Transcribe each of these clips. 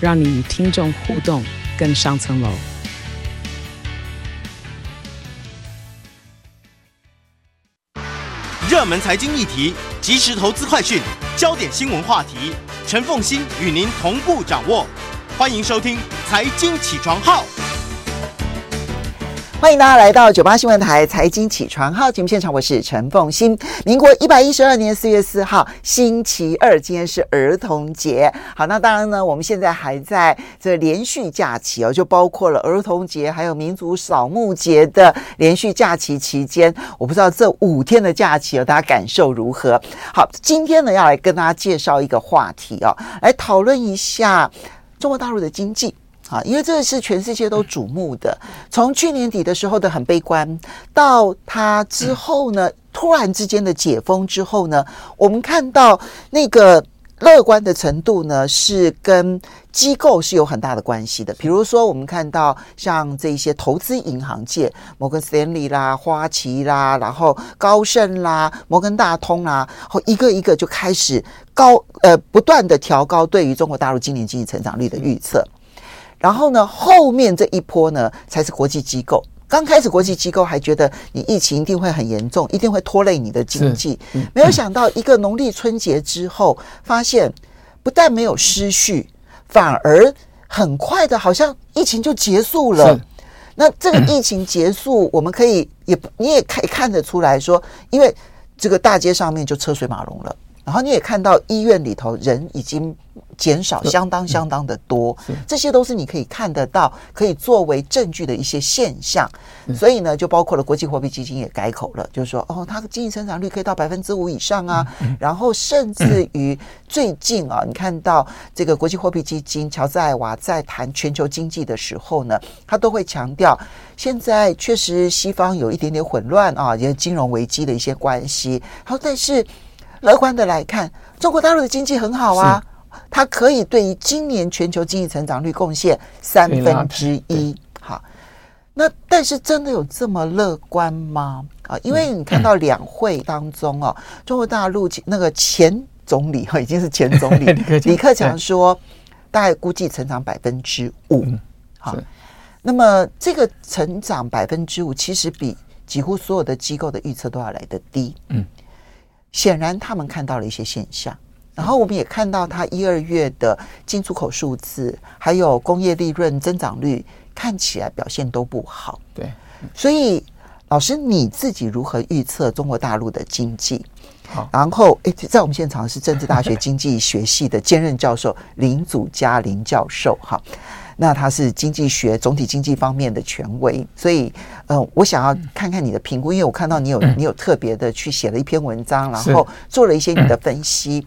让你与听众互动更上层楼。热门财经议题、即时投资快讯、焦点新闻话题，陈凤欣与您同步掌握。欢迎收听《财经起床号》。欢迎大家来到九八新闻台财经起床号节目现场，我是陈凤欣。民国一百一十二年四月四号，星期二，今天是儿童节。好，那当然呢，我们现在还在这连续假期哦，就包括了儿童节，还有民族扫墓节的连续假期期间，我不知道这五天的假期哦，大家感受如何？好，今天呢，要来跟大家介绍一个话题哦，来讨论一下中国大陆的经济。啊，因为这是全世界都瞩目的。从去年底的时候的很悲观，到它之后呢，突然之间的解封之后呢，我们看到那个乐观的程度呢，是跟机构是有很大的关系的。比如说，我们看到像这些投资银行界，摩根斯丹利啦、花旗啦，然后高盛啦、摩根大通啦，后一个一个就开始高呃不断的调高对于中国大陆今年经济成长率的预测。然后呢，后面这一波呢，才是国际机构。刚开始国际机构还觉得你疫情一定会很严重，一定会拖累你的经济。没有想到一个农历春节之后，发现不但没有失序，反而很快的，好像疫情就结束了。那这个疫情结束，我们可以也你也可以看得出来说，因为这个大街上面就车水马龙了。然后你也看到医院里头人已经减少相当相当的多，这些都是你可以看得到、可以作为证据的一些现象。所以呢，就包括了国际货币基金也改口了，就是说，哦，它的经济增长率可以到百分之五以上啊。然后甚至于最近啊，你看到这个国际货币基金乔治艾娃在谈全球经济的时候呢，他都会强调，现在确实西方有一点点混乱啊，也金融危机的一些关系。然后但是。乐观的来看，中国大陆的经济很好啊，它可以对于今年全球经济成长率贡献三分之一。好，那但是真的有这么乐观吗？啊，因为你看到两会当中哦，中国大陆那个前总理哈，已经是前总理 李克强说，大概估计成长百分之五。好，那么这个成长百分之五，其实比几乎所有的机构的预测都要来得低。嗯。显然，他们看到了一些现象，然后我们也看到他一二月的进出口数字，还有工业利润增长率看起来表现都不好。对，所以老师你自己如何预测中国大陆的经济？好，然后诶，在我们现场是政治大学经济学系的兼任教授林祖嘉林教授，哈。那他是经济学总体经济方面的权威，所以，呃，我想要看看你的评估，因为我看到你有你有特别的去写了一篇文章，然后做了一些你的分析。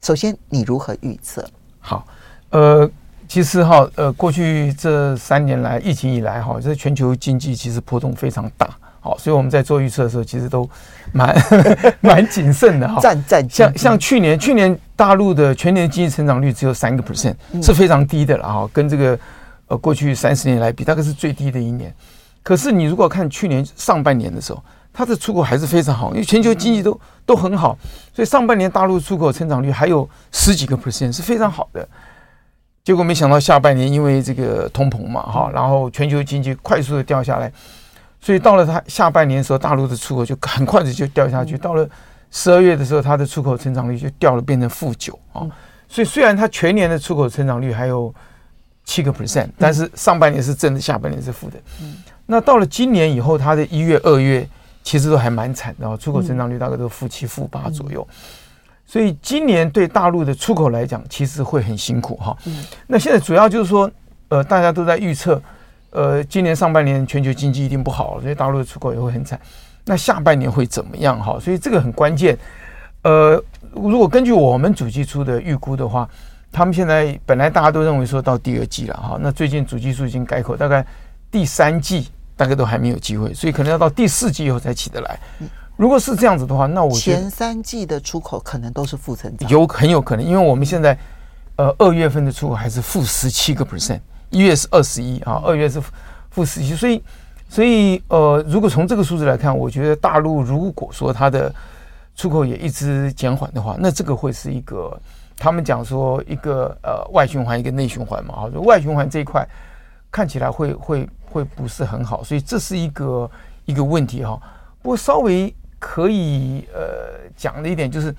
首先，你如何预测？好，呃，其实哈，呃，过去这三年来，疫情以来哈，这全球经济其实波动非常大。好，所以我们在做预测的时候，其实都蛮 蛮谨慎的哈。战战像像去年，去年大陆的全年经济成长率只有三个 percent，是非常低的了哈。跟这个呃过去三十年来比，大概是最低的一年。可是你如果看去年上半年的时候，它的出口还是非常好，因为全球经济都都很好，所以上半年大陆出口成长率还有十几个 percent，是非常好的。结果没想到下半年因为这个通膨嘛哈，然后全球经济快速的掉下来。所以到了它下半年的时候，大陆的出口就很快的就掉下去。到了十二月的时候，它的出口成长率就掉了，变成负九啊。所以虽然它全年的出口成长率还有七个 percent，但是上半年是正的，下半年是负的。嗯那到了今年以后，它的一月、二月其实都还蛮惨的，出口成长率大概都负七、负八左右。所以今年对大陆的出口来讲，其实会很辛苦哈。嗯那现在主要就是说，呃，大家都在预测。呃，今年上半年全球经济一定不好，所以大陆的出口也会很惨。那下半年会怎么样？哈，所以这个很关键。呃，如果根据我们主计处的预估的话，他们现在本来大家都认为说到第二季了哈，那最近主计处已经改口，大概第三季大概都还没有机会，所以可能要到第四季以后才起得来。如果是这样子的话，那我前三季的出口可能都是负增长，有很有可能，因为我们现在呃二月份的出口还是负十七个 percent，一月是二十一啊，二月是负十七，所以所以呃，如果从这个数字来看，我觉得大陆如果说它的出口也一直减缓的话，那这个会是一个。他们讲说一个呃外循环一个内循环嘛，哈，就外循环这一块看起来会会 会不是很好，所以这是一个一个问题哈。不过稍微可以呃讲的一点就是，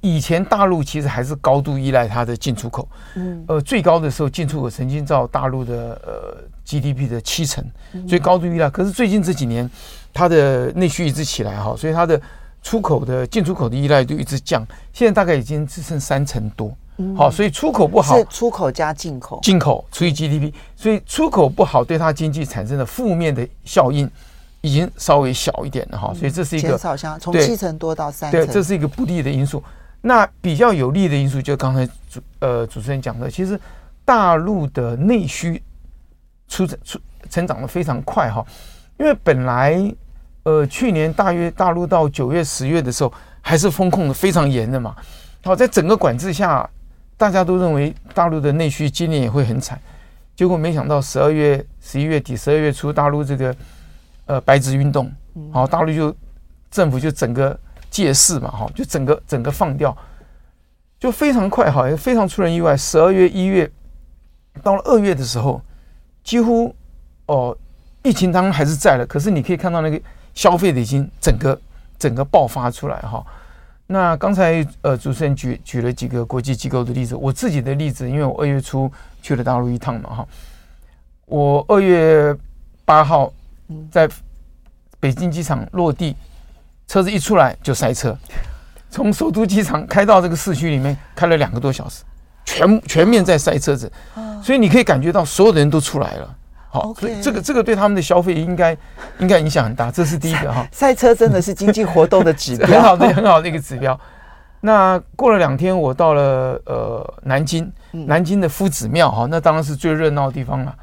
以前大陆其实还是高度依赖它的进出口，嗯，呃最高的时候进出口曾经占大陆的呃 GDP 的七成，所以高度依赖。可是最近这几年它的内需一直起来哈，所以它的。出口的进出口的依赖度一直降，现在大概已经只剩三成多。好，所以出口不好，是出口加进口，进口除以 GDP，所以出口不好对它经济产生的负面的效应已经稍微小一点了哈。所以这是一个减少像从七成多到三成，对，这是一个不利的因素。那比较有利的因素，就刚才主呃主持人讲的，其实大陆的内需出出成长的非常快哈，因为本来。呃，去年大约大陆到九月、十月的时候，还是风控的非常严的嘛。好，在整个管制下，大家都认为大陆的内需今年也会很惨。结果没想到十二月、十一月底、十二月初，大陆这个呃白纸运动，好，大陆就政府就整个借势嘛，哈，就整个整个放掉，就非常快，哈，也非常出人意外。十二月、一月到了二月的时候，几乎哦，疫情当然还是在了，可是你可以看到那个。消费的已经整个整个爆发出来哈，那刚才呃主持人举举了几个国际机构的例子，我自己的例子，因为我二月初去了大陆一趟嘛哈，我二月八号在北京机场落地，车子一出来就塞车，从首都机场开到这个市区里面开了两个多小时，全全面在塞车子，所以你可以感觉到所有的人都出来了。好，所以这个这个对他们的消费应该应该影响很大，这是第一个哈。赛车真的是经济活动的指标，很好的很好的一个指标。那过了两天，我到了呃南京，南京的夫子庙哈，那当然是最热闹的地方了。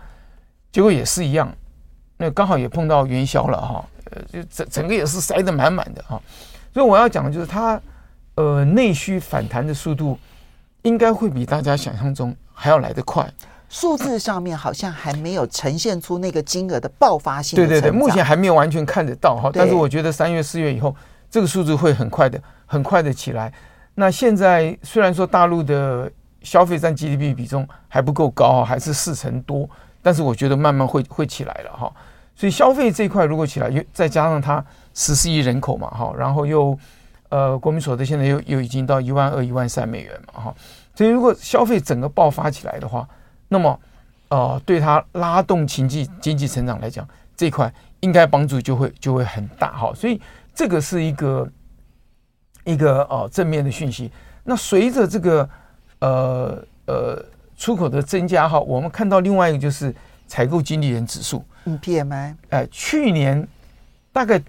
结果也是一样，那刚好也碰到元宵了哈，呃，就整整个也是塞得满满的哈。所以我要讲的就是它呃内需反弹的速度，应该会比大家想象中还要来得快。数字上面好像还没有呈现出那个金额的爆发性。对对对，目前还没有完全看得到哈。但是我觉得三月四月以后，这个数字会很快的、很快的起来。那现在虽然说大陆的消费占 GDP 比重还不够高，还是四成多，但是我觉得慢慢会会起来了哈。所以消费这一块如果起来，又再加上它十四亿人口嘛哈，然后又呃国民所得现在又又已经到一万二、一万三美元嘛哈。所以如果消费整个爆发起来的话，那么，呃，对它拉动经济经济成长来讲，这块应该帮助就会就会很大哈，所以这个是一个一个呃正面的讯息。那随着这个呃呃出口的增加哈，我们看到另外一个就是采购经理人指数，嗯，PMI，哎，去年大概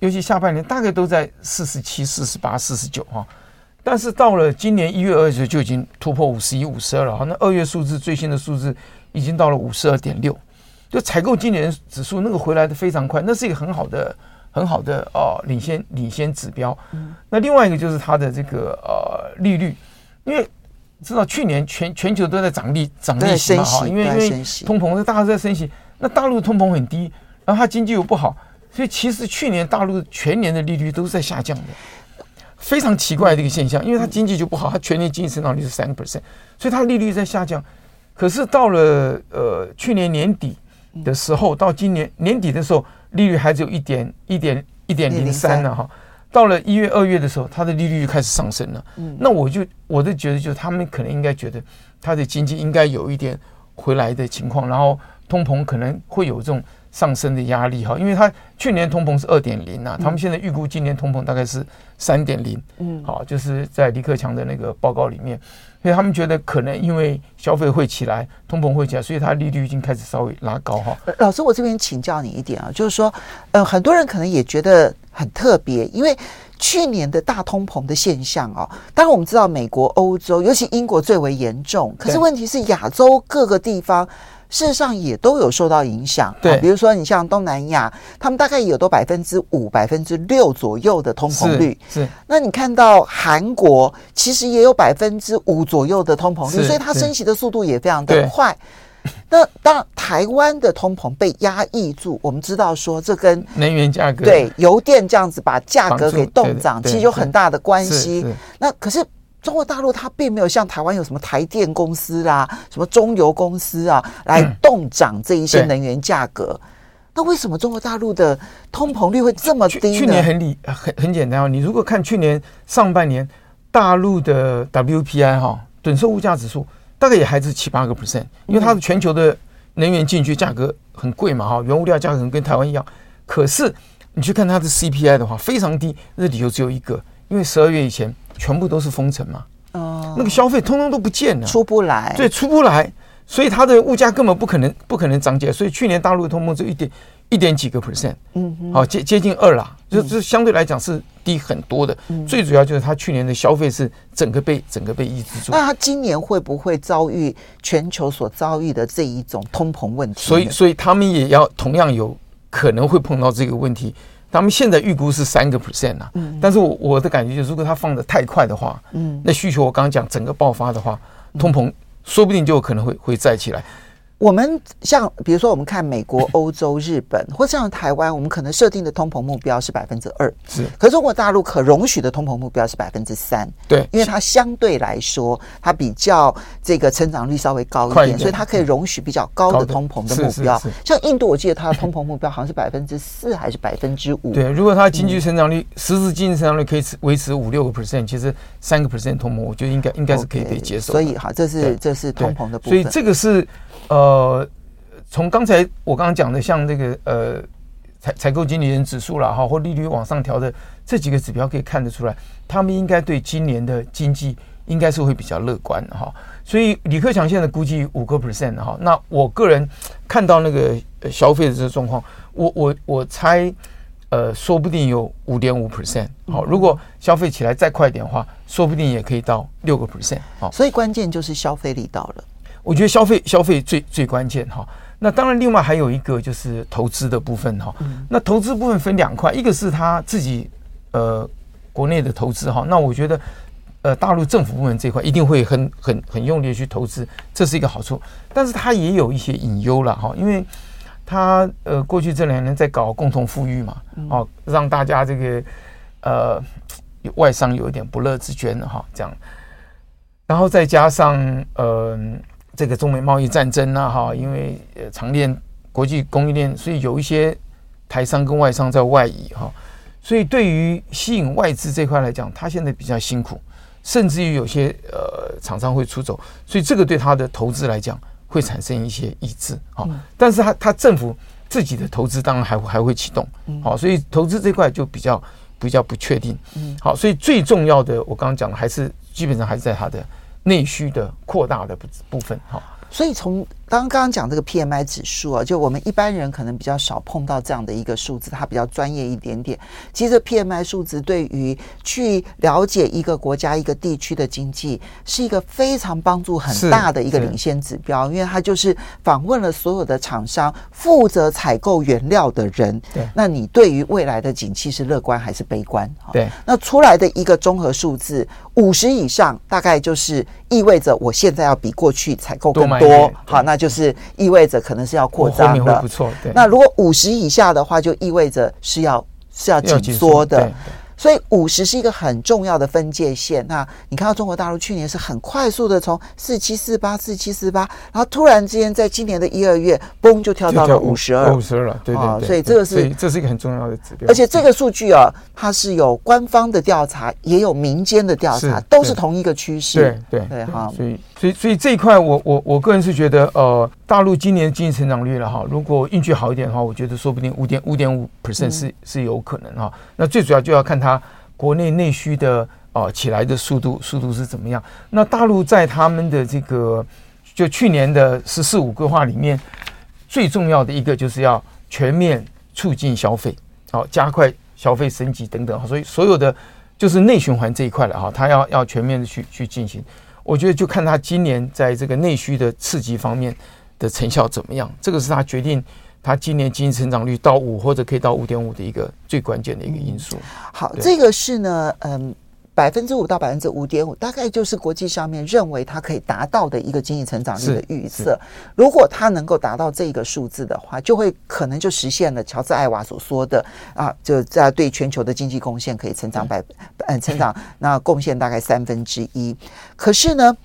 尤其下半年大概都在四十七、四十八、四十九哈。但是到了今年一月、二十就已经突破五十一、五十二了哈。那二月数字最新的数字已经到了五十二点六，就采购经理人指数那个回来的非常快，那是一个很好的、很好的哦领先领先指标。那另外一个就是它的这个呃利率，因为知道去年全全球都在涨利涨利息嘛哈，因为因为通膨，大家都在升息，那大陆通膨很低，然后它经济又不好，所以其实去年大陆全年的利率都是在下降的。非常奇怪的一个现象，因为它经济就不好，它全年经济成长率是三个 percent，所以它利率在下降。可是到了呃去年年底的时候，到今年年底的时候，利率还只有一点一点一点零三了哈。到了一月二月的时候，它的利率就开始上升了。那我就我的觉得，就是他们可能应该觉得它的经济应该有一点回来的情况，然后通膨可能会有这种上升的压力哈，因为它去年通膨是二点零啊，他们现在预估今年通膨大概是三点零。嗯，好，就是在李克强的那个报告里面，所以他们觉得可能因为消费会起来，通膨会起来，所以它利率已经开始稍微拉高哈。老师，我这边请教你一点啊，就是说，呃，很多人可能也觉得很特别，因为。去年的大通膨的现象哦，当然我们知道美国、欧洲，尤其英国最为严重。可是问题是，亚洲各个地方事实上也都有受到影响。对，比如说你像东南亚，他们大概也有都百分之五、百分之六左右的通膨率。是。那你看到韩国，其实也有百分之五左右的通膨率，所以它升息的速度也非常的快。那当台湾的通膨被压抑住，我们知道说这跟能源价格对油电这样子把价格给冻涨，其实有很大的关系。那可是中国大陆它并没有像台湾有什么台电公司啊、什么中油公司啊来动涨这一些能源价格。那为什么中国大陆的通膨率会这么低呢？去年很理很很简单哦，你如果看去年上半年大陆的 WPI 哈，准售物价指数。大概也还是七八个 percent，因为它的全球的能源进去价格很贵嘛，哈，原物料价格可能跟台湾一样。可是你去看它的 CPI 的话，非常低，那理由只有一个，因为十二月以前全部都是封城嘛，哦，那个消费通通都不见了，出不来，对，出不来，所以它的物价根本不可能不可能涨价，所以去年大陆的通膨就一点。一点几个 percent，嗯，好接接近二啦，就就相对来讲是低很多的。最主要就是它去年的消费是整个被整个被抑制住。那它今年会不会遭遇全球所遭遇的这一种通膨问题？所以所以他们也要同样有可能会碰到这个问题。他们现在预估是三个 percent 啊，但是我我的感觉就是，如果它放的太快的话，嗯，那需求我刚刚讲整个爆发的话，通膨说不定就有可能会会再起来。我们像比如说，我们看美国、欧洲、日本，或像台湾，我们可能设定的通膨目标是百分之二，是。可是中国大陆可容许的通膨目标是百分之三，对，因为它相对来说，它比较这个成长率稍微高一点，所以它可以容许比较高的通膨的目标。像印度，我记得它的通膨目标好像是百分之四还是百分之五？对，如果它经济成长率实质经济成长率可以维持五六个 percent，其实三个 percent 通膨，我觉得应该应该是可以被接受。所以哈，这是这是通膨的部分。所以这个是呃。从刚才我刚刚讲的，像这个呃采采购经理人指数了哈，或利率往上调的这几个指标可以看得出来，他们应该对今年的经济应该是会比较乐观哈。所以李克强现在估计五个 percent 哈，那我个人看到那个消费的这个状况，我我我猜呃说不定有五点五 percent 好，如果消费起来再快一点的话，说不定也可以到六个 percent 好。所以关键就是消费力到了，我觉得消费消费最最关键哈。那当然，另外还有一个就是投资的部分哈。那投资部分分两块，一个是他自己呃国内的投资哈。那我觉得呃大陆政府部门这块一定会很很很用力的去投资，这是一个好处。但是它也有一些隐忧了哈，因为它呃过去这两年在搞共同富裕嘛，哦让大家这个呃外商有一点不乐之捐哈这样，然后再加上呃。这个中美贸易战争呐，哈，因为呃长链国际供应链，所以有一些台商跟外商在外移哈，所以对于吸引外资这块来讲，他现在比较辛苦，甚至于有些呃厂商会出走，所以这个对他的投资来讲会产生一些抑制哈。但是他他政府自己的投资当然还还会启动，好，所以投资这块就比较比较不确定，嗯，好，所以最重要的我刚刚讲的还是基本上还是在他的。内需的扩大的部部分，哈，所以从刚刚刚讲这个 PMI 指数啊，就我们一般人可能比较少碰到这样的一个数字，它比较专业一点点。其实 PMI 数字对于去了解一个国家、一个地区的经济，是一个非常帮助很大的一个领先指标，因为它就是访问了所有的厂商负责采购原料的人。对，那你对于未来的景气是乐观还是悲观？对，那出来的一个综合数字五十以上，大概就是意味着我现在要比过去采购更多。好，那。就是意味着可能是要扩张的，不错。对，那如果五十以下的话，就意味着是要是要紧缩的。所以五十是一个很重要的分界线。那你看到中国大陆去年是很快速的从四七四八四七四八，然后突然之间在今年的一二月，嘣就跳到了五十二，五十二了。对对所以这个是这是一个很重要的指标。而且这个数据啊，它是有官方的调查，也有民间的调查，都是同一个趋势。对对对，哈。所以所以所以这一块，我我我个人是觉得，呃，大陆今年经济成长率了哈，如果运气好一点的话，我觉得说不定五点五点五 percent 是是有可能哈。那最主要就要看它国内内需的啊起来的速度速度是怎么样。那大陆在他们的这个就去年的“十四五”规划里面，最重要的一个就是要全面促进消费，好加快消费升级等等。所以所有的就是内循环这一块了哈，它要要全面的去去进行。我觉得就看他今年在这个内需的刺激方面的成效怎么样，这个是他决定他今年经济成长率到五或者可以到五点五的一个最关键的一个因素。好，这个是呢，嗯。百分之五到百分之五点五，大概就是国际上面认为它可以达到的一个经济成长率的预测。如果它能够达到这个数字的话，就会可能就实现了乔治艾娃所说的啊，就在对全球的经济贡献可以成长百嗯成长那贡献大概三分之一。可是呢，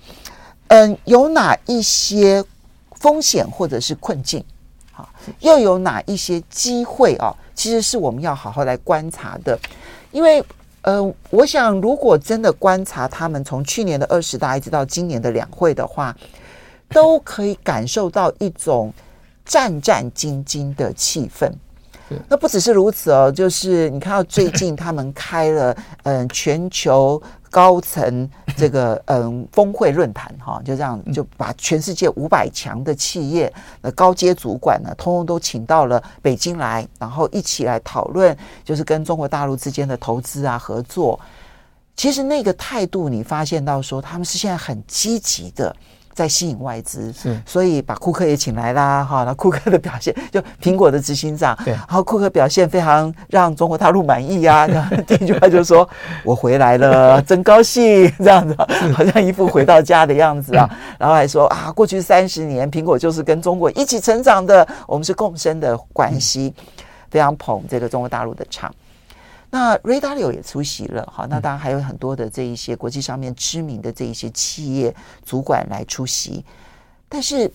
嗯，有哪一些风险或者是困境？好，又有哪一些机会啊？其实是我们要好好来观察的，因为。呃，我想，如果真的观察他们从去年的二十大一直到今年的两会的话，都可以感受到一种战战兢兢的气氛。那不只是如此哦，就是你看到最近他们开了嗯全球高层这个 嗯峰会论坛哈，就这样就把全世界五百强的企业的高阶主管呢，通通都请到了北京来，然后一起来讨论，就是跟中国大陆之间的投资啊合作。其实那个态度，你发现到说他们是现在很积极的。在吸引外资，是，所以把库克也请来啦，哈，那库克的表现，就苹果的执行长，对，然后库克表现非常让中国大陆满意啊，第一句话就是说，我回来了，真高兴，这样子，好像一副回到家的样子啊，然后还说啊，过去三十年，苹果就是跟中国一起成长的，我们是共生的关系，非常捧这个中国大陆的场。那 Ray Dalio 也出席了，好，那当然还有很多的这一些国际上面知名的这一些企业主管来出席，但是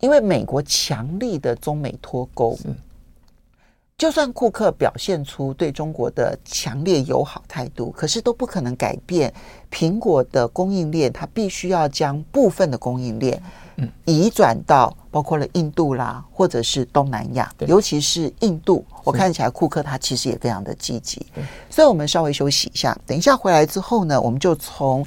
因为美国强力的中美脱钩，就算库克表现出对中国的强烈友好态度，可是都不可能改变苹果的供应链，它必须要将部分的供应链。移转到包括了印度啦，或者是东南亚，尤其是印度，我看起来库克他其实也非常的积极。所以，我们稍微休息一下，等一下回来之后呢，我们就从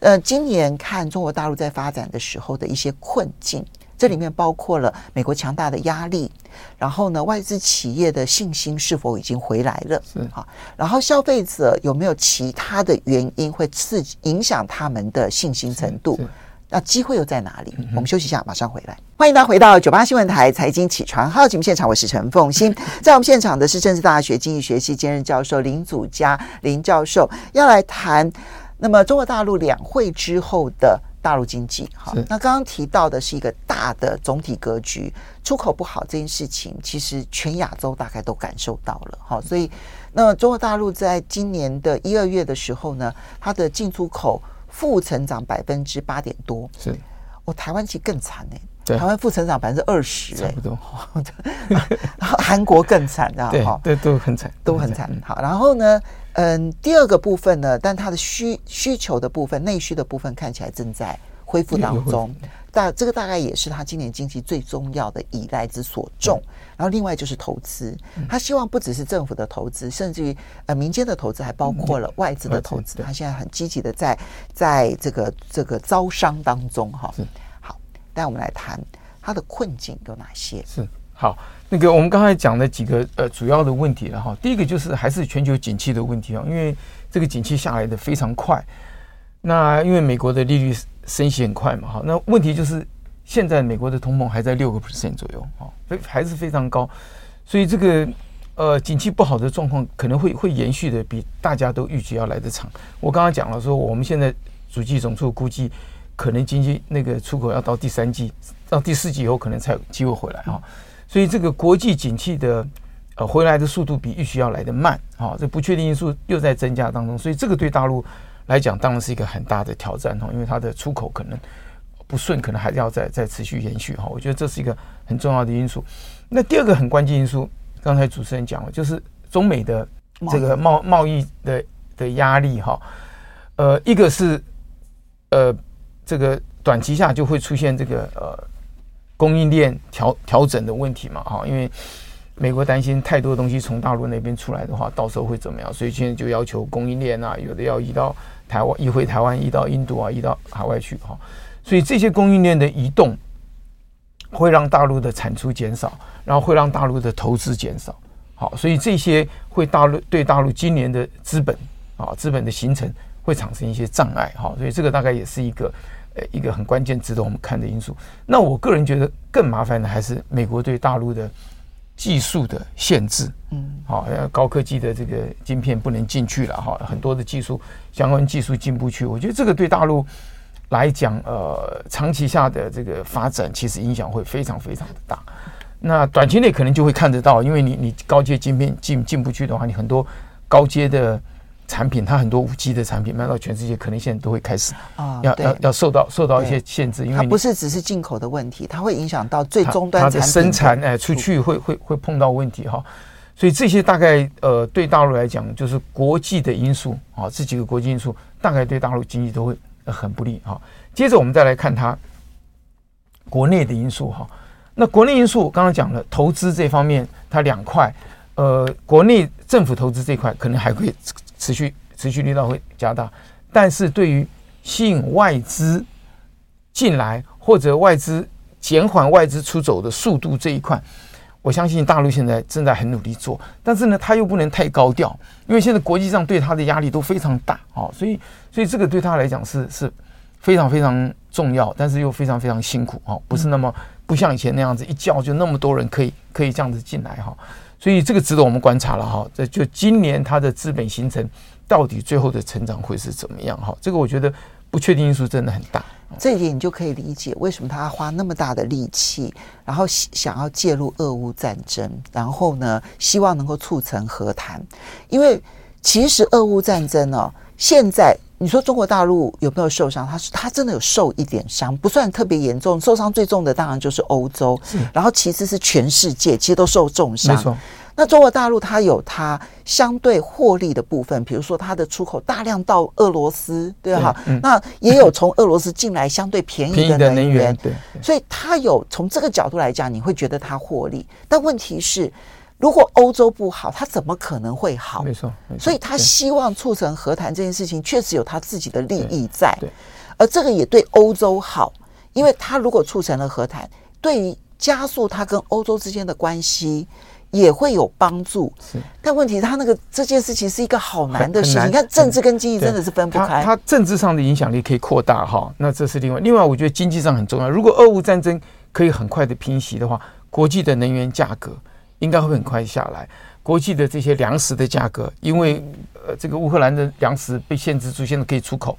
呃今年看中国大陆在发展的时候的一些困境，这里面包括了美国强大的压力，然后呢，外资企业的信心是否已经回来了？是啊，然后消费者有没有其他的原因会刺激影响他们的信心程度？那机会又在哪里？我们休息一下，马上回来。欢迎大家回到九八新闻台财经起床号节目现场，我是陈凤欣。在我们现场的是政治大学经济学系兼任教授林祖嘉林教授，要来谈那么中国大陆两会之后的大陆经济。好，那刚刚提到的是一个大的总体格局，出口不好这件事情，其实全亚洲大概都感受到了。好，所以那么中国大陆在今年的一二月的时候呢，它的进出口。负成长百分之八点多，是我、哦、台湾其实更惨呢、欸。台湾负成长百分之二十，差不多。韩国更惨，的哈，对，都很惨，都很惨。好，然后呢，嗯，第二个部分呢，但它的需需求的部分，内需的部分看起来正在恢复当中。大这个大概也是他今年经济最重要的依赖之所重。然后另外就是投资，他希望不只是政府的投资，甚至于呃民间的投资，还包括了外资的投资。他现在很积极的在在这个这个招商当中哈。好，带我们来谈他的困境有哪些？是好，那个我们刚才讲的几个呃主要的问题了哈。第一个就是还是全球景气的问题啊，因为这个景气下来的非常快。那因为美国的利率升息很快嘛哈，那问题就是。现在美国的通膨还在六个 percent 左右，哈，非还是非常高，所以这个呃，景气不好的状况可能会会延续的比大家都预计要来得长。我刚刚讲了说，我们现在主计总处估计，可能经济那个出口要到第三季，到第四季以后可能才有机会回来哈。所以这个国际景气的呃回来的速度比预期要来得慢，好，这不确定因素又在增加当中，所以这个对大陆来讲当然是一个很大的挑战哈，因为它的出口可能不顺，可能还是要再再持续延续哈。我觉得这是一个很重要的因素。那第二个很关键因素，刚才主持人讲了，就是中美的这个贸贸易的的压力哈。呃，一个是呃这个短期下就会出现这个呃供应链调调整的问题嘛哈，因为美国担心太多东西从大陆那边出来的话，到时候会怎么样？所以现在就要求供应链啊，有的要移到台湾，移回台湾，移到印度啊，移到海外去哈。所以这些供应链的移动会让大陆的产出减少。然后会让大陆的投资减少，好，所以这些会大陆对大陆今年的资本啊，资本的形成会产生一些障碍，哈，所以这个大概也是一个呃一个很关键值得我们看的因素。那我个人觉得更麻烦的还是美国对大陆的技术的限制，嗯，好，高科技的这个晶片不能进去了，哈，很多的技术相关技术进不去，我觉得这个对大陆来讲，呃，长期下的这个发展其实影响会非常非常的大。那短期内可能就会看得到，因为你你高阶晶片进进不去的话，你很多高阶的产品，它很多五 G 的产品卖到全世界，可能现在都会开始啊，要要要受到受到一些限制，因为它不是只是进口的问题，它会影响到最终端它的生产哎出去会会会碰到问题哈，所以这些大概呃对大陆来讲就是国际的因素啊，这几个国际因素大概对大陆经济都会很不利哈。接着我们再来看它国内的因素哈。那国内因素刚刚讲了，投资这方面它两块，呃，国内政府投资这块可能还会持续持续力道会加大，但是对于吸引外资进来或者外资减缓外资出走的速度这一块，我相信大陆现在正在很努力做，但是呢，他又不能太高调，因为现在国际上对他的压力都非常大啊，所以所以这个对他来讲是是非常非常重要，但是又非常非常辛苦啊，不是那么。不像以前那样子，一叫就那么多人可以可以这样子进来哈，所以这个值得我们观察了哈。这就今年它的资本形成到底最后的成长会是怎么样哈？这个我觉得不确定因素真的很大。这一点你就可以理解为什么他花那么大的力气，然后想要介入俄乌战争，然后呢，希望能够促成和谈，因为其实俄乌战争呢、现在。你说中国大陆有没有受伤？他是他真的有受一点伤，不算特别严重。受伤最重的当然就是欧洲，是然后其次是全世界，其实都受重伤。那中国大陆它有它相对获利的部分，比如说它的出口大量到俄罗斯，对哈。嗯、那也有从俄罗斯进来相对便宜的能源，对。所以它有从这个角度来讲，你会觉得它获利。但问题是。如果欧洲不好，他怎么可能会好？没错，所以他希望促成和谈这件事情，确实有他自己的利益在。对，而这个也对欧洲好，因为他如果促成了和谈，对于加速他跟欧洲之间的关系也会有帮助。是，但问题是他那个这件事情是一个好难的事情。你看，政治跟经济真的是分不开。他政治上的影响力可以扩大哈，那这是另外。另外，我觉得经济上很重要。如果俄乌战争可以很快的平息的话，国际的能源价格。应该会很快下来。国际的这些粮食的价格，因为呃，这个乌克兰的粮食被限制住，现在可以出口，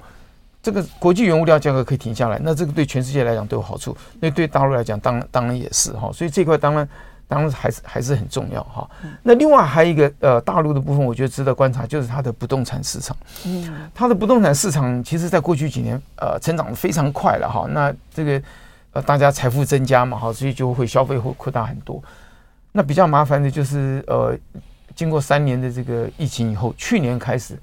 这个国际原物料价格可以停下来，那这个对全世界来讲都有好处。那对大陆来讲，当然当然也是哈。所以这块当然当然还是还是很重要哈。那另外还有一个呃，大陆的部分，我觉得值得观察，就是它的不动产市场。嗯，它的不动产市场其实在过去几年呃，成长得非常快了哈。那这个呃，大家财富增加嘛哈，所以就会消费会扩大很多。那比较麻烦的就是，呃，经过三年的这个疫情以后，去年开始，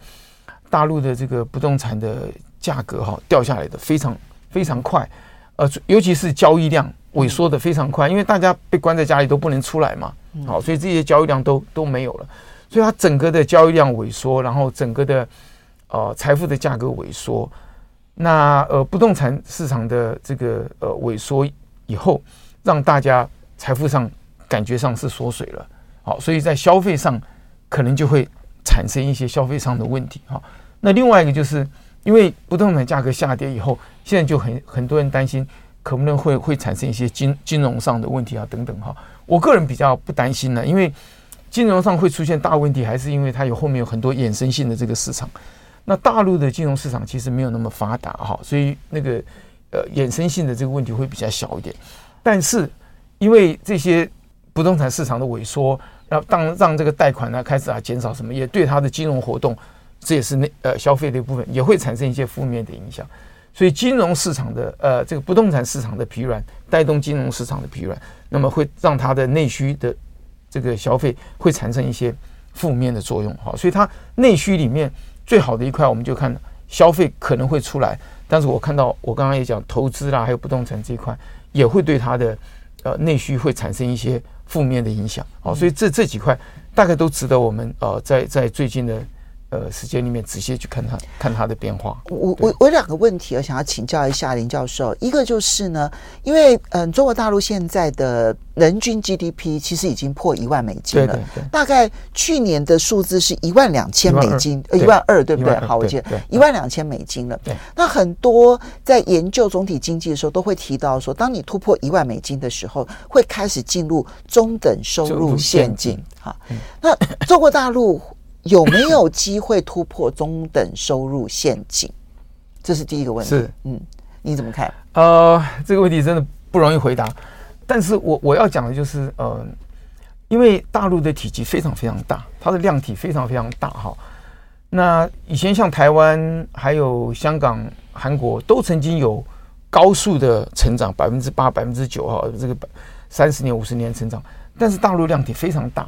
大陆的这个不动产的价格哈掉下来的非常非常快，呃，尤其是交易量萎缩的非常快，因为大家被关在家里都不能出来嘛，好，所以这些交易量都都没有了，所以它整个的交易量萎缩，然后整个的呃财富的价格萎缩，那呃不动产市场的这个呃萎缩以后，让大家财富上。感觉上是缩水了，好，所以在消费上可能就会产生一些消费上的问题，哈。那另外一个就是因为不动产价格下跌以后，现在就很很多人担心可不能会会产生一些金金融上的问题啊等等，哈。我个人比较不担心呢，因为金融上会出现大问题，还是因为它有后面有很多衍生性的这个市场。那大陆的金融市场其实没有那么发达，哈，所以那个呃衍生性的这个问题会比较小一点。但是因为这些不动产市场的萎缩，然后当让这个贷款呢开始啊减少什么，也对它的金融活动，这也是那呃消费的一部分，也会产生一些负面的影响。所以金融市场的呃这个不动产市场的疲软，带动金融市场的疲软，那么会让它的内需的这个消费会产生一些负面的作用。好，所以它内需里面最好的一块，我们就看消费可能会出来，但是我看到我刚刚也讲投资啦，还有不动产这一块也会对它的呃内需会产生一些。负面的影响，好，所以这这几块大概都值得我们呃，在在最近的呃时间里面仔细去看它，看它的变化。我我我有两个问题，我想要请教一下林教授。一个就是呢，因为嗯、呃，中国大陆现在的人均 GDP 其实已经破一万美金了，对对对，大概去年的数字是一万两千美金，呃，一万二，对不对？好，我记得一万两千美金了。对，那很多在研究总体经济的时候，都会提到说，当你突破一万美金的时候，会开始进入中等收入陷阱。好，那中国大陆。有没有机会突破中等收入陷阱？这是第一个问题。是，嗯，你怎么看？呃，这个问题真的不容易回答。但是我我要讲的就是，呃，因为大陆的体积非常非常大，它的量体非常非常大哈。那以前像台湾、还有香港、韩国都曾经有高速的成长，百分之八、百分之九哈，这个三十年、五十年成长。但是大陆量体非常大。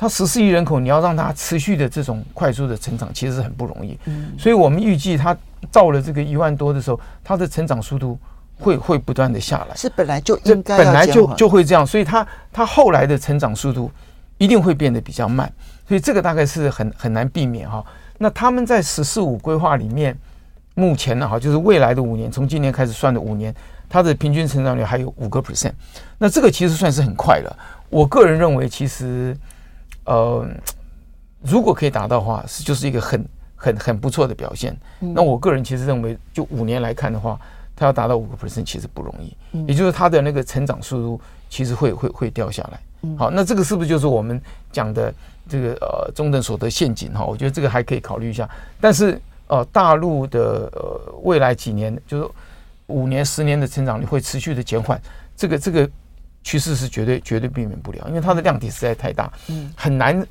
它十四亿人口，你要让它持续的这种快速的成长，其实是很不容易。嗯，所以我们预计它到了这个一万多的时候，它的成长速度会会不断的下来。是本来就应该本来就就会这样，所以它它后来的成长速度一定会变得比较慢。所以这个大概是很很难避免哈。那他们在“十四五”规划里面，目前呢哈，就是未来的五年，从今年开始算的五年，它的平均成长率还有五个 percent。那这个其实算是很快了。我个人认为，其实。呃，如果可以达到的话，是就是一个很很很不错的表现。那我个人其实认为，就五年来看的话，它要达到五个 percent 其实不容易。也就是它的那个成长速度其实会会会掉下来。好，那这个是不是就是我们讲的这个呃中等所得陷阱哈？我觉得这个还可以考虑一下。但是呃，大陆的呃未来几年就是五年、十年的成长率会持续的减缓，这个这个。趋势是绝对绝对避免不了，因为它的量体实在太大，嗯，很难。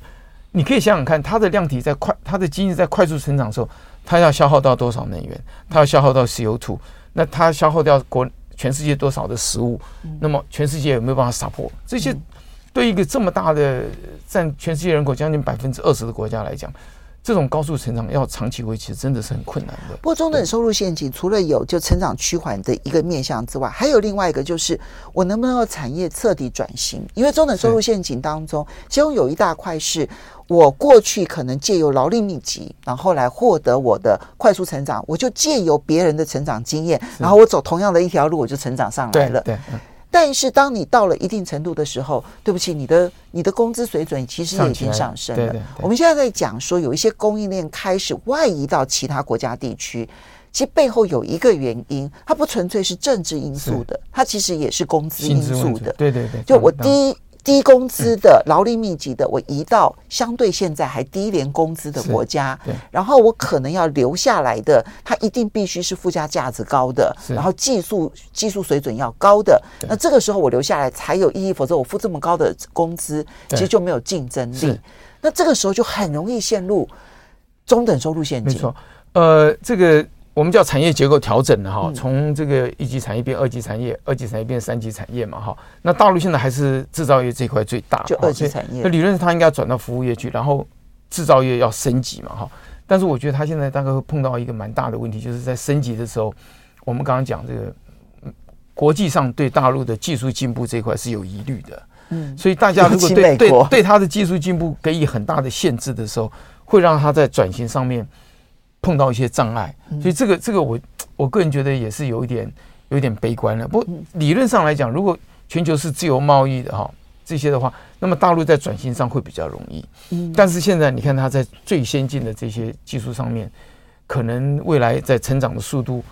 你可以想想看，它的量体在快，它的经济在快速成长的时候，它要消耗到多少能源？它要消耗到 CO2，那它消耗掉国全世界多少的食物？那么全世界有没有办法 support？这些对一个这么大的占全世界人口将近百分之二十的国家来讲。这种高速成长要长期维持，真的是很困难的。不过，中等收入陷阱除了有就成长趋缓的一个面向之外，还有另外一个就是我能不能够产业彻底转型？因为中等收入陷阱当中，其中有一大块是我过去可能借由劳力密集，然后来获得我的快速成长，我就借由别人的成长经验，然后我走同样的一条路，我就成长上来了。对。对但是当你到了一定程度的时候，对不起，你的你的工资水准其实也已经上升了。对对对，我们现在在讲说，有一些供应链开始外移到其他国家地区，其实背后有一个原因，它不纯粹是政治因素的，它其实也是工资因素的。对对对，就我第一。低工资的劳力密集的，我移到相对现在还低廉工资的国家，然后我可能要留下来的，它一定必须是附加价值高的，然后技术技术水准要高的，那这个时候我留下来才有意义，否则我付这么高的工资，其实就没有竞争力。那这个时候就很容易陷入中等收入陷阱。没错，呃，这个。我们叫产业结构调整的哈，从这个一级产业变二级产业，二级产业变三级产业嘛哈。那大陆现在还是制造业这一块最大，就二级产业。那理论上它应该要转到服务业去，然后制造业要升级嘛哈。但是我觉得它现在大概会碰到一个蛮大的问题，就是在升级的时候，我们刚刚讲这个国际上对大陆的技术进步这一块是有疑虑的。嗯，所以大家如果对对对它的技术进步给予很大的限制的时候，会让它在转型上面。碰到一些障碍，所以这个这个我我个人觉得也是有一点有一点悲观了。不过理论上来讲，如果全球是自由贸易的哈，这些的话，那么大陆在转型上会比较容易。嗯，但是现在你看它在最先进的这些技术上面，可能未来在成长的速度，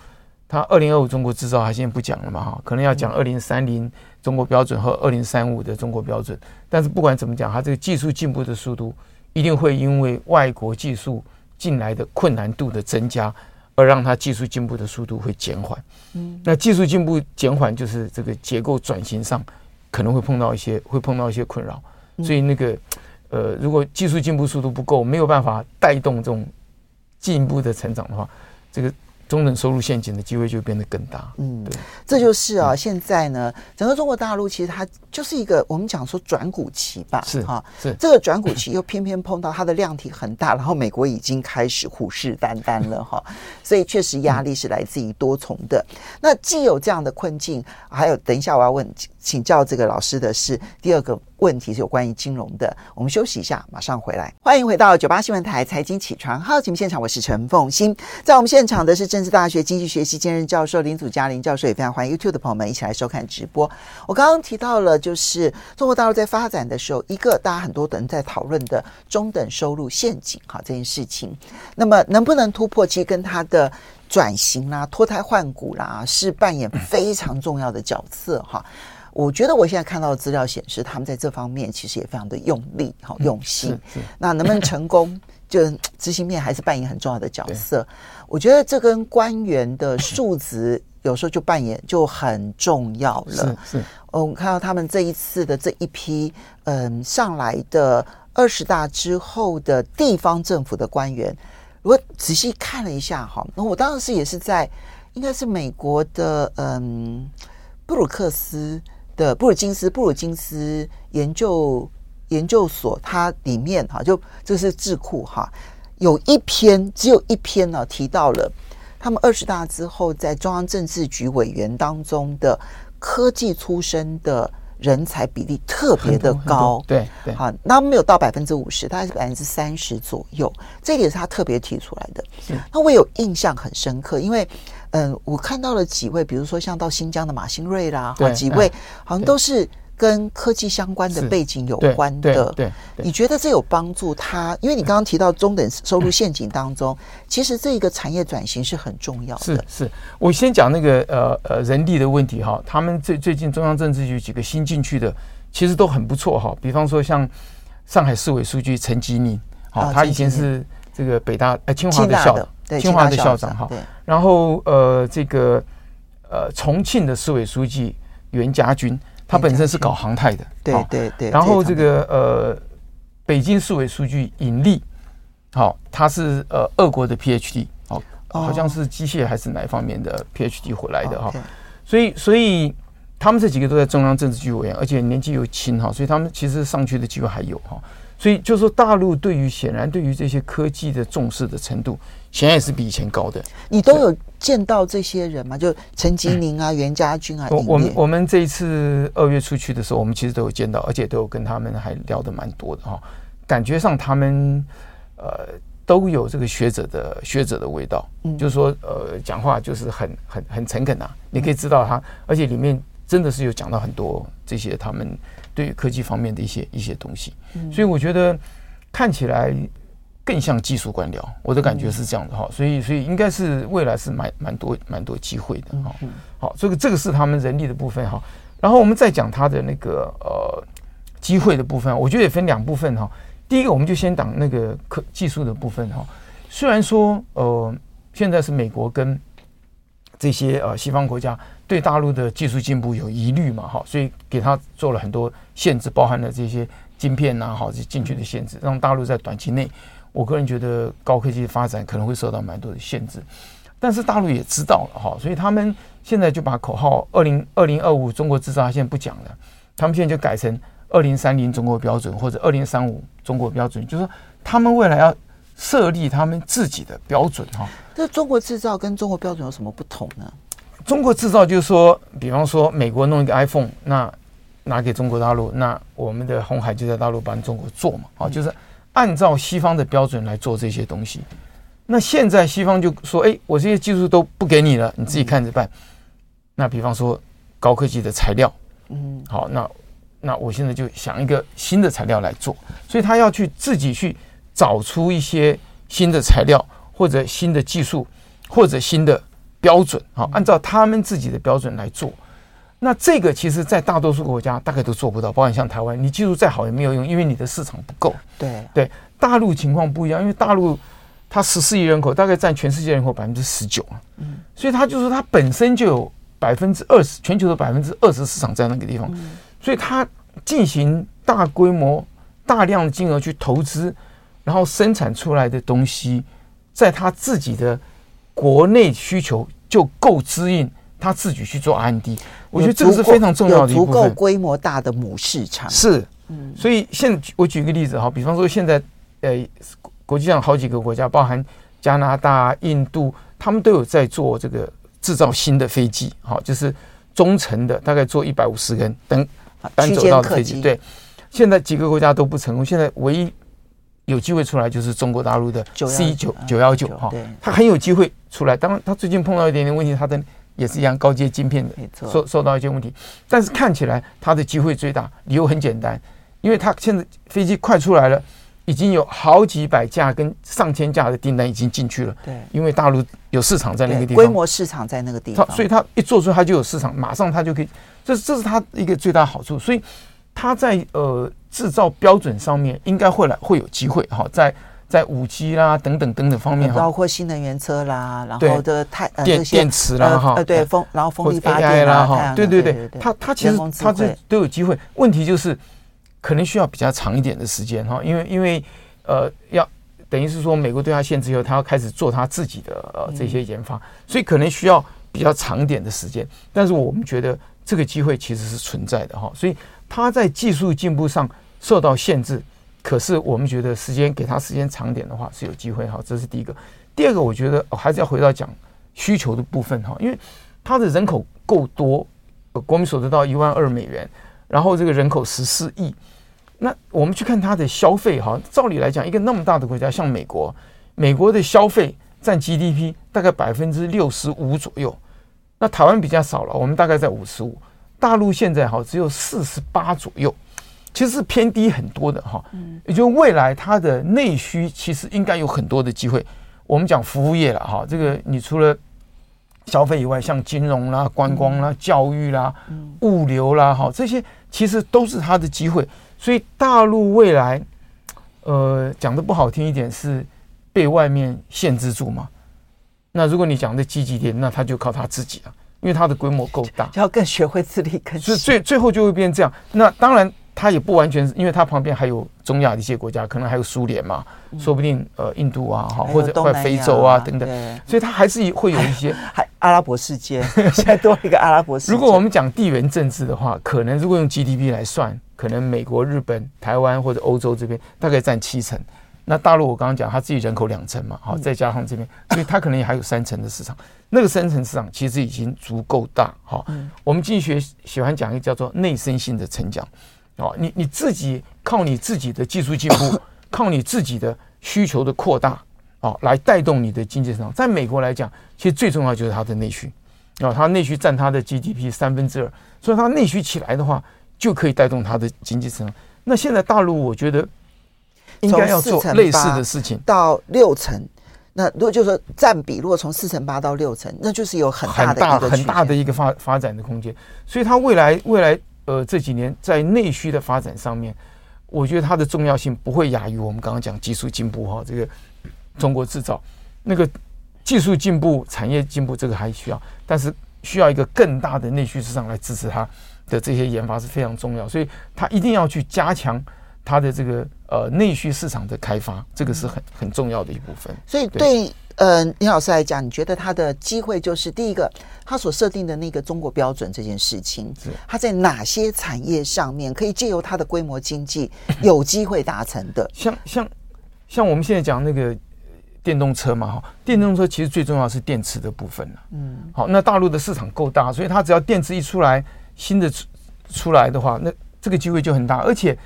它二零二五中国制造它现在不讲了嘛哈，可能要讲二零三零中国标准和二零三五的中国标准。但是不管怎么讲，它这个技术进步的速度一定会因为外国技术。进来的困难度的增加，而让它技术进步的速度会减缓。嗯，那技术进步减缓，就是这个结构转型上可能会碰到一些会碰到一些困扰。所以那个呃，如果技术进步速度不够，没有办法带动这种进一步的成长的话，这个。中等收入陷阱的机会就变得更大。嗯，对，这就是啊，现在呢，整个中国大陆其实它就是一个我们讲说转股期吧，是哈，是这个转股期又偏偏碰到它的量体很大，然后美国已经开始虎视眈眈了哈，所以确实压力是来自于多重的。那既有这样的困境，还有等一下我要问请教这个老师的是第二个。问题是有关于金融的，我们休息一下，马上回来。欢迎回到九八新闻台财经起床号节目现场，我是陈凤欣。在我们现场的是政治大学经济学系兼任教授林祖嘉林教授，也非常欢迎 YouTube 的朋友们一起来收看直播。我刚刚提到了，就是中国大陆在发展的时候，一个大家很多人在讨论的中等收入陷阱，哈，这件事情，那么能不能突破，其实跟它的转型啦、脱胎换骨啦，是扮演非常重要的角色，哈。我觉得我现在看到的资料显示，他们在这方面其实也非常的用力、好用心。那能不能成功，就执行面还是扮演很重要的角色。我觉得这跟官员的素质有时候就扮演就很重要了。是，我们看到他们这一次的这一批嗯上来的二十大之后的地方政府的官员，如果仔细看了一下哈，那我当时也是在应该是美国的嗯布鲁克斯。的布鲁金斯布鲁金斯研究研究所，它里面哈，就这是智库哈，有一篇只有一篇呢，提到了他们二十大之后，在中央政治局委员当中的科技出身的人才比例特别的高，对对，好，那没有到百分之五十，大概是百分之三十左右，这也是他特别提出来的。那我有印象很深刻，因为。嗯，我看到了几位，比如说像到新疆的马兴瑞啦，好几位，好像都是跟科技相关的背景有关的。对，你觉得这有帮助他？因为你刚刚提到中等收入陷阱当中，其实这个产业转型是很重要的。是是，我先讲那个呃呃人力的问题哈，他们最最近中央政治局几个新进去的，其实都很不错哈。比方说像上海市委书记陈吉宁，好，他以前是这个北大呃清华的校长。清华的校长哈，然后呃，这个呃，重庆的市委书记袁家军，他本身是搞航太的，对对对。然后这个呃，北京市委书记尹力，好，他是呃，俄国的 PhD，好，好像是机械还是哪一方面的 PhD 回来的哈。所以，所以他们这几个都在中央政治局委员，而且年纪又轻哈，所以他们其实上去的机会还有哈。所以就是说，大陆对于显然对于这些科技的重视的程度，显然也是比以前高的。你都有见到这些人吗？就陈吉宁啊、袁家军啊。我我们我们这一次二月出去的时候，我们其实都有见到，而且都有跟他们还聊得蛮多的哈。感觉上他们呃都有这个学者的学者的味道，嗯，就是说呃讲话就是很很很诚恳啊。你可以知道他，而且里面真的是有讲到很多这些他们。对于科技方面的一些一些东西，所以我觉得看起来更像技术官僚，我的感觉是这样的哈，所以所以应该是未来是蛮蛮多蛮多机会的哈。好，这个这个是他们人力的部分哈，然后我们再讲他的那个呃机会的部分，我觉得也分两部分哈。第一个，我们就先讲那个科技术的部分哈。虽然说呃现在是美国跟这些呃西方国家。对大陆的技术进步有疑虑嘛？哈，所以给他做了很多限制，包含了这些晶片呐，哈，这进去的限制，让大陆在短期内，我个人觉得高科技的发展可能会受到蛮多的限制。但是大陆也知道了哈，所以他们现在就把口号“二零二零二五中国制造”他现在不讲了，他们现在就改成“二零三零中国标准”或者“二零三五中国标准”，就是说他们未来要设立他们自己的标准哈。这中国制造跟中国标准有什么不同呢？中国制造就是说，比方说美国弄一个 iPhone，那拿给中国大陆，那我们的红海就在大陆帮中国做嘛，啊，就是按照西方的标准来做这些东西。那现在西方就说，哎，我这些技术都不给你了，你自己看着办。那比方说高科技的材料，嗯，好，那那我现在就想一个新的材料来做，所以他要去自己去找出一些新的材料，或者新的技术，或者新的。标准好，按照他们自己的标准来做。那这个其实，在大多数国家大概都做不到，包括像台湾，你技术再好也没有用，因为你的市场不够。对对，大陆情况不一样，因为大陆它十四亿人口，大概占全世界人口百分之十九啊。嗯，所以它就是它本身就有百分之二十，全球的百分之二十市场在那个地方，所以它进行大规模、大量的金额去投资，然后生产出来的东西，在它自己的国内需求就够支应，他自己去做 R&D。我觉得这个是非常重要的一部分。足够规模大的母市场是，嗯，所以现在我举个例子哈，比方说现在呃，国际上好几个国家，包含加拿大、印度，他们都有在做这个制造新的飞机，哈，就是中程的，大概做一百五十人等单走道的飞机。对，现在几个国家都不成功，现在唯一有机会出来就是中国大陆的 C 九九幺九哈，它很有机会出来。当然，它最近碰到一点点问题，它的。也是一样高阶晶片的，受受到一些问题，但是看起来它的机会最大，理由很简单，因为它现在飞机快出来了，已经有好几百架跟上千架的订单已经进去了。对，因为大陆有市场在那个地方，规模市场在那个地方，所以它一做出来它就有市场，马上它就可以，这这是它一个最大好处。所以它在呃制造标准上面应该会来会有机会哈，在。在五 G 啦等等等等方面，包括新能源车啦，然后的太电电池啦哈，呃对风，然后风力发电啦哈，对对对，它它其实它这都有机会，问题就是可能需要比较长一点的时间哈，因为因为呃要等于是说美国对它限制以后，它要开始做它自己的呃这些研发，所以可能需要比较长一点的时间，但是我们觉得这个机会其实是存在的哈，所以它在技术进步上受到限制。可是我们觉得时间给他时间长点的话是有机会哈，这是第一个。第二个，我觉得还是要回到讲需求的部分哈，因为他的人口够多，国民所得到一万二美元，然后这个人口十四亿，那我们去看他的消费哈，照理来讲，一个那么大的国家像美国，美国的消费占 GDP 大概百分之六十五左右，那台湾比较少了，我们大概在五十五，大陆现在哈只有四十八左右。其实是偏低很多的哈，也就未来它的内需其实应该有很多的机会。我们讲服务业了哈，这个你除了消费以外，像金融啦、观光啦、教育啦、物流啦哈，这些其实都是它的机会。所以大陆未来，呃，讲的不好听一点是被外面限制住嘛。那如果你讲的积极点，那他就靠他自己了，因为它的规模够大，就要更学会自力更生。所以最最后就会变这样。那当然。它也不完全是，因为它旁边还有中亚的一些国家，可能还有苏联嘛，说不定呃印度啊，哈或者或者非洲啊等等，所以它还是会有一些 还阿拉伯世界，现在多了一个阿拉伯世界。如果我们讲地缘政治的话，可能如果用 GDP 来算，可能美国、日本、台湾或者欧洲这边大概占七成，那大陆我刚刚讲它自己人口两成嘛，好再加上这边，所以它可能也还有三成的市场。那个三成市场其实已经足够大，好，我们经济学喜欢讲一个叫做内生性的成长。哦，你你自己靠你自己的技术进步，靠你自己的需求的扩大，哦，来带动你的经济增长。在美国来讲，其实最重要就是它的内需，哦，它内需占它的 GDP 三分之二，所以它内需起来的话，就可以带动它的经济增长。那现在大陆，我觉得应该要做类似的事情，到六成。那如果就是说占比，如果从四成八到六成，那就是有很大的很大很大的一个发发展的空间。所以它未来未来。呃，这几年在内需的发展上面，我觉得它的重要性不会亚于我们刚刚讲技术进步哈，这个中国制造那个技术进步、产业进步，这个还需要，但是需要一个更大的内需市场来支持它的这些研发是非常重要，所以它一定要去加强它的这个呃内需市场的开发，这个是很很重要的一部分。所以对。呃，林老师来讲，你觉得他的机会就是第一个，他所设定的那个中国标准这件事情，他在哪些产业上面可以借由它的规模经济有机会达成的？像像像我们现在讲那个电动车嘛，哈，电动车其实最重要是电池的部分了。嗯，好，那大陆的市场够大，所以它只要电池一出来，新的出出来的话，那这个机会就很大，而且。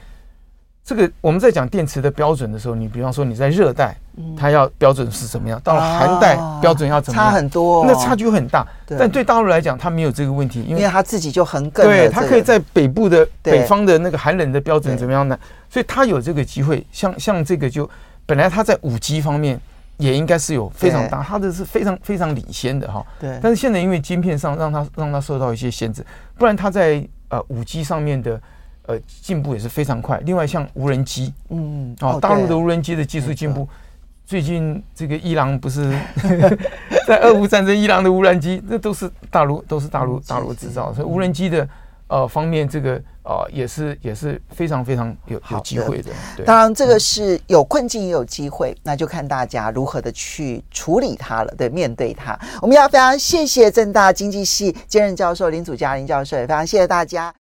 这个我们在讲电池的标准的时候，你比方说你在热带，它要标准是怎么样？到了寒带标准要怎么样？差很多，那差距很大。但对大陆来讲，它没有这个问题，因为它自己就很更。对，它可以在北部的北方的那个寒冷的标准怎么样呢？所以它有这个机会。像像这个就本来它在五 G 方面也应该是有非常大，它的是非常非常领先的哈。对。但是现在因为晶片上让它让它受到一些限制，不然它在呃五 G 上面的。呃，进步也是非常快。另外，像无人机，嗯，哦，大陆的无人机的技术进步，最近这个伊朗不是 在俄乌战争，伊朗的无人机那都是大陆都是大陆大陆制造，所以无人机的呃方面，这个啊、呃、也是也是非常非常有有机会的。对，当然这个是有困境也有机会，那就看大家如何的去处理它了，对，面对它。我们要非常谢谢正大经济系兼任教授林祖嘉林教授，也非常谢谢大家。